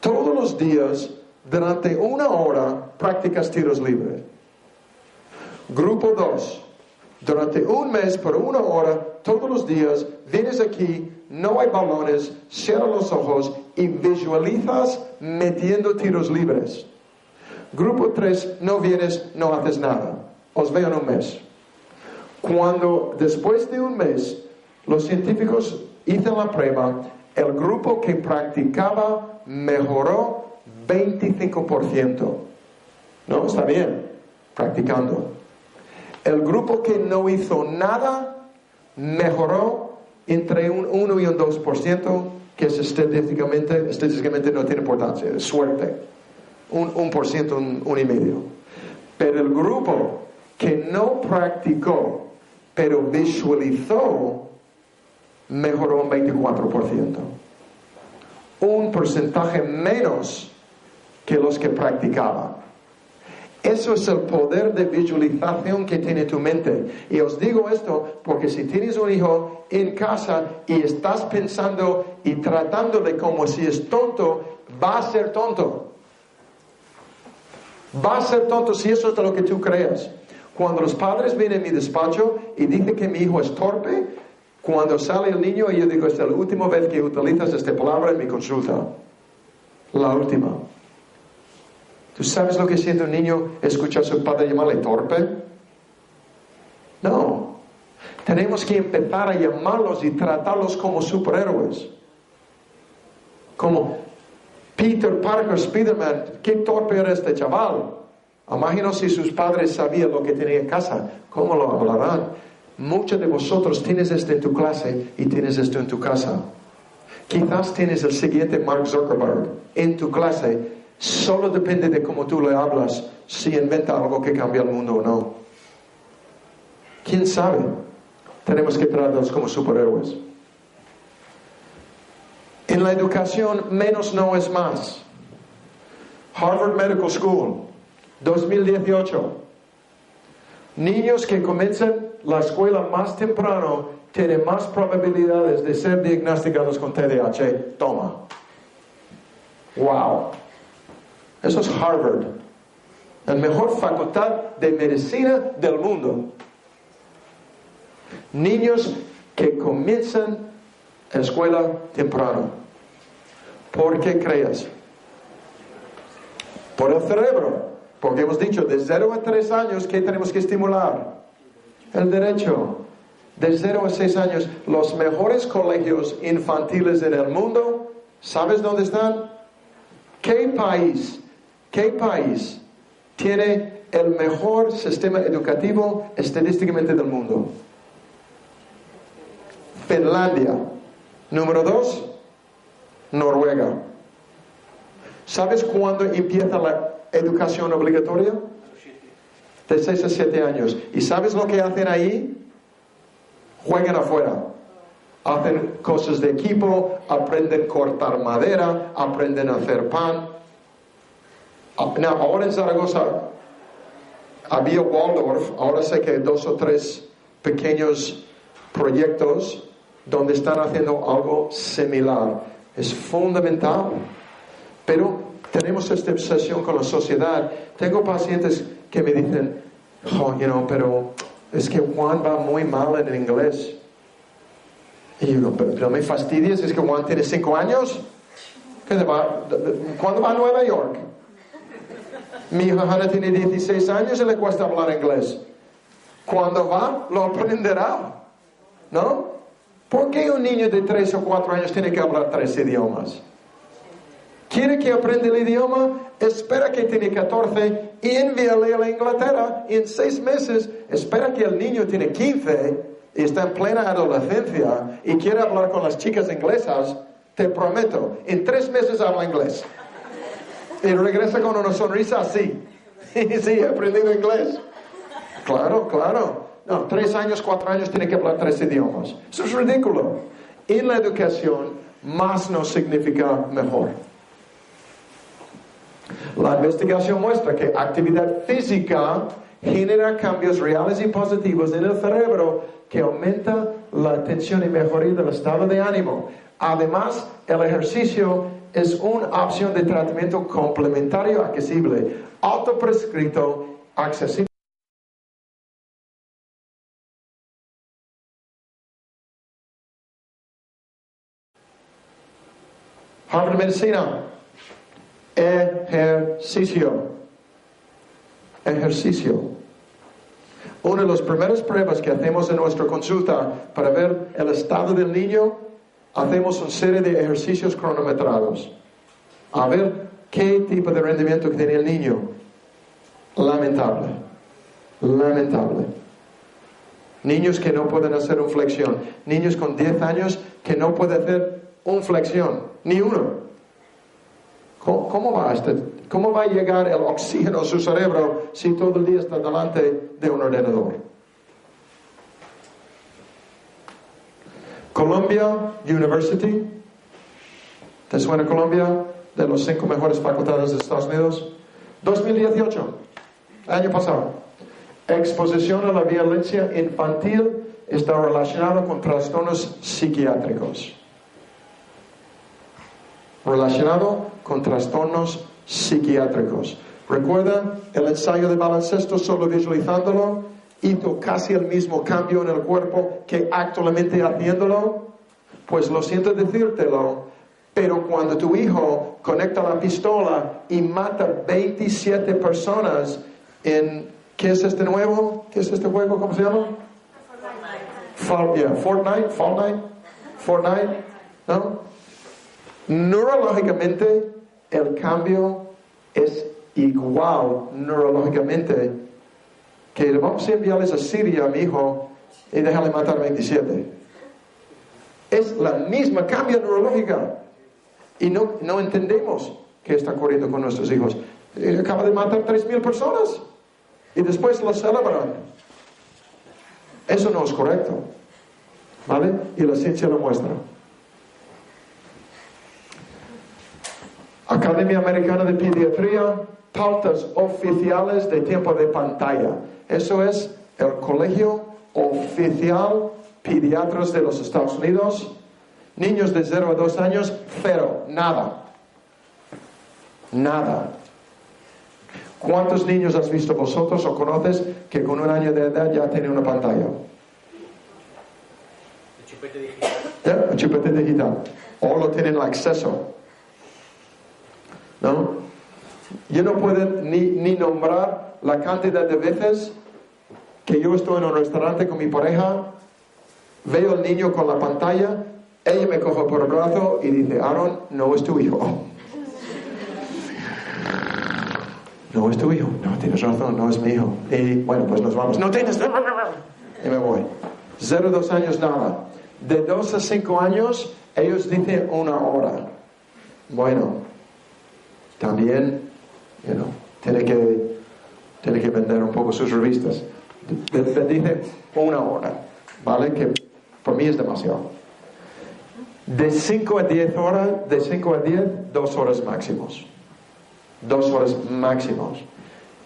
S1: todos los días, durante una hora, practicas tiros libres. Grupo 2, durante un mes, por una hora, todos los días, vienes aquí, no hay balones, cierra los ojos y visualizas metiendo tiros libres. Grupo 3, no vienes, no haces nada. Os veo en un mes. Cuando después de un mes los científicos hicieron la prueba, el grupo que practicaba mejoró 25%. ¿No? Está bien, practicando. El grupo que no hizo nada mejoró entre un 1 y un 2%, que es estadísticamente, estadísticamente no tiene importancia, es suerte. Un, un por ciento, un, un y medio. Pero el grupo que no practicó, pero visualizó, mejoró un 24%. Un porcentaje menos que los que practicaban. Eso es el poder de visualización que tiene tu mente. Y os digo esto porque si tienes un hijo en casa y estás pensando y tratándole como si es tonto, va a ser tonto. Va a ser tonto si eso es lo que tú creas. Cuando los padres vienen a mi despacho y dicen que mi hijo es torpe, cuando sale el niño y yo digo, es la última vez que utilizas esta palabra en mi consulta. La última. ¿Tú sabes lo que siente un niño escuchar a su padre llamarle torpe? No. Tenemos que empezar a llamarlos y tratarlos como superhéroes. Como Peter Parker, Spiderman, qué torpe era este chaval. Imagino si sus padres sabían lo que tenía en casa, ¿cómo lo hablarán? Muchos de vosotros tienes esto en tu clase y tienes esto en tu casa. Quizás tienes el siguiente Mark Zuckerberg en tu clase. Solo depende de cómo tú le hablas si inventa algo que cambia el mundo o no. ¿Quién sabe? Tenemos que tratarlos como superhéroes. En la educación, menos no es más. Harvard Medical School 2018. Niños que comienzan la escuela más temprano tienen más probabilidades de ser diagnosticados con TDAH. Toma. Wow. Eso es Harvard. La mejor facultad de medicina del mundo. Niños que comienzan la escuela temprano. ¿Por qué crees? Por el cerebro. Porque hemos dicho, de 0 a 3 años, ¿qué tenemos que estimular? El derecho. De 0 a 6 años, los mejores colegios infantiles en el mundo, ¿sabes dónde están? ¿Qué país, qué país tiene el mejor sistema educativo estadísticamente del mundo? Finlandia. Número 2, Noruega. ¿Sabes cuándo empieza la educación obligatoria? De 6 a 7 años. ¿Y sabes lo que hacen ahí? Juegan afuera. hacen cosas de equipo, aprenden a cortar madera, aprenden a hacer pan. Ah, no, ahora en Zaragoza había Waldorf, ahora sé que hay dos o tres pequeños proyectos donde están haciendo algo similar. Es fundamental. Pero tenemos esta obsesión con la sociedad. Tengo pacientes que me dicen, oh, you know, pero es que Juan va muy mal en inglés. Y yo digo, pero, me fastidies, es que Juan tiene cinco años. ¿Cuándo va a Nueva York? Mi hija Hannah tiene 16 años y le cuesta hablar inglés. Cuando va, lo aprenderá. ¿No? ¿Por qué un niño de 3 o 4 años tiene que hablar tres idiomas? quiere que aprenda el idioma, espera que tiene 14 y envíale a la Inglaterra. Y en seis meses, espera que el niño tiene 15 y está en plena adolescencia y quiere hablar con las chicas inglesas. Te prometo, en tres meses habla inglés. Y regresa con una sonrisa así. (laughs) Sí, he aprendido inglés. Claro, claro. No, tres años, cuatro años tiene que hablar tres idiomas. Eso es ridículo. En la educación, más no significa mejor. La investigación muestra que actividad física genera cambios reales y positivos en el cerebro que aumenta la atención y mejoría del estado de ánimo. Además, el ejercicio es una opción de tratamiento complementario accesible, autoprescrito, accesible. Harvard Medicina Ejercicio. Ejercicio. Una de las primeras pruebas que hacemos en nuestra consulta para ver el estado del niño, hacemos una serie de ejercicios cronometrados. A ver qué tipo de rendimiento tiene el niño. Lamentable. Lamentable. Niños que no pueden hacer una flexión. Niños con 10 años que no pueden hacer una flexión. Ni uno. ¿Cómo, va este, ¿Cómo va a llegar el oxígeno a su cerebro si todo el día está delante de un ordenador? Columbia University. ¿Te suena Columbia? De los cinco mejores facultades de Estados Unidos. 2018, año pasado. Exposición a la violencia infantil está relacionada con trastornos psiquiátricos relacionado con trastornos psiquiátricos. ¿Recuerda el ensayo de baloncesto solo visualizándolo? Hizo casi el mismo cambio en el cuerpo que actualmente haciéndolo. Pues lo siento decírtelo, pero cuando tu hijo conecta la pistola y mata 27 personas en... ¿Qué es este nuevo? ¿Qué es este juego? ¿Cómo se llama? Fortnite. Fortnite. Fortnite. Fortnite. ¿No? Neurológicamente, el cambio es igual neurológicamente que vamos a enviarles a Siria a mi hijo y dejarle matar 27. Es la misma cambio neurológica. Y no, no entendemos qué está ocurriendo con nuestros hijos. Acaba de matar 3.000 personas y después lo celebran. Eso no es correcto. ¿Vale? Y la ciencia lo muestra. Academia Americana de Pediatría, pautas oficiales de tiempo de pantalla. Eso es el colegio oficial pediatras de los Estados Unidos. Niños de 0 a 2 años, cero, nada. Nada. ¿Cuántos niños has visto vosotros o conoces que con un año de edad ya tienen una pantalla? El chupete digital. ¿Eh? El chupete digital. O lo tienen acceso. ¿no? Yo no puedo ni, ni nombrar la cantidad de veces que yo estoy en un restaurante con mi pareja, veo al niño con la pantalla, ella me coge por el brazo y dice, Aaron, no es tu hijo. (laughs) No es tu hijo. No, tienes razón, no es mi hijo. Y bueno, pues nos vamos. No tienes. Y me voy. Cero, dos años, nada. De dos a cinco años, ellos dicen una hora. Bueno, también tiene, que, tiene que vender un poco sus revistas. Dice una hora, ¿vale? Que por mí es demasiado. De 5 a 10 horas, de 5 a 10, 2 horas máximos. 2 horas máximos.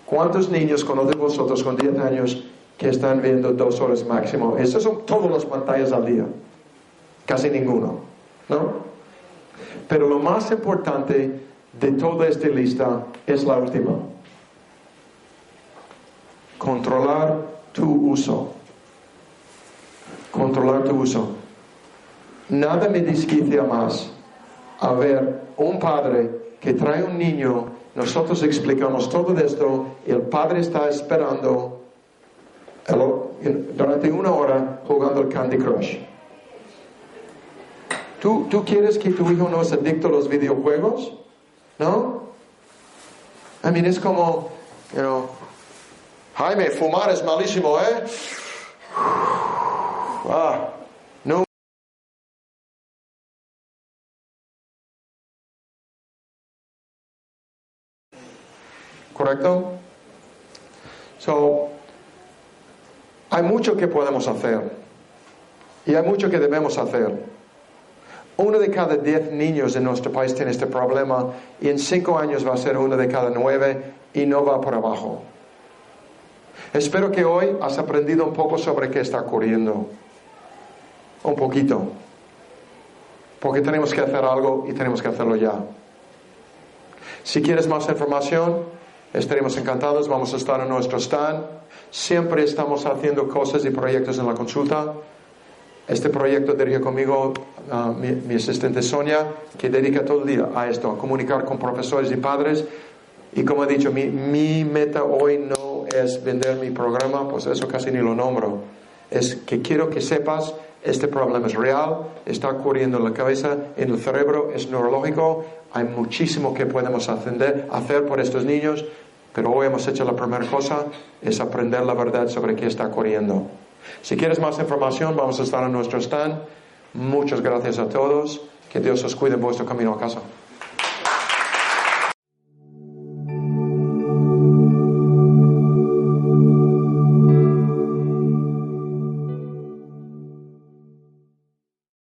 S1: ¿Cuántos niños conocen vosotros con 10 años que están viendo 2 horas máximo? Esas son todas las pantallas al día. Casi ninguno. ¿No? Pero lo más importante de toda esta lista es la última. Controlar tu uso. Controlar tu uso. Nada me disquicia más a ver un padre que trae un niño, nosotros explicamos todo esto, el padre está esperando durante una hora jugando el Candy Crush. ¿Tú, ¿Tú quieres que tu hijo no es adicto a los videojuegos? ¿No? I mean, es como, you know, Jaime, fumar es malísimo, ¿eh? Ah, no. ¿Correcto? So, hay mucho que podemos hacer y hay mucho que debemos hacer. Uno de cada diez niños en nuestro país tiene este problema y en cinco años va a ser uno de cada nueve y no va por abajo. Espero que hoy has aprendido un poco sobre qué está ocurriendo. Un poquito. Porque tenemos que hacer algo y tenemos que hacerlo ya. Si quieres más información, estaremos encantados. Vamos a estar en nuestro stand. Siempre estamos haciendo cosas y proyectos en la consulta. Este proyecto dirige conmigo uh, mi, asistente Sonia, que dedica todo el día a esto, a comunicar con profesores y padres. Y como he dicho, mi, mi meta hoy no es vender mi programa, pues eso casi ni lo nombro. Es que quiero que sepas, este problema es real, está ocurriendo en la cabeza, en el cerebro, es neurológico, hay muchísimo que podemos hacer, hacer por estos niños, pero hoy hemos hecho la primera cosa, es aprender la verdad sobre qué está ocurriendo. Si quieres más información, vamos a estar en nuestro stand. Muchas gracias a todos. Que Dios os cuide en vuestro camino a casa.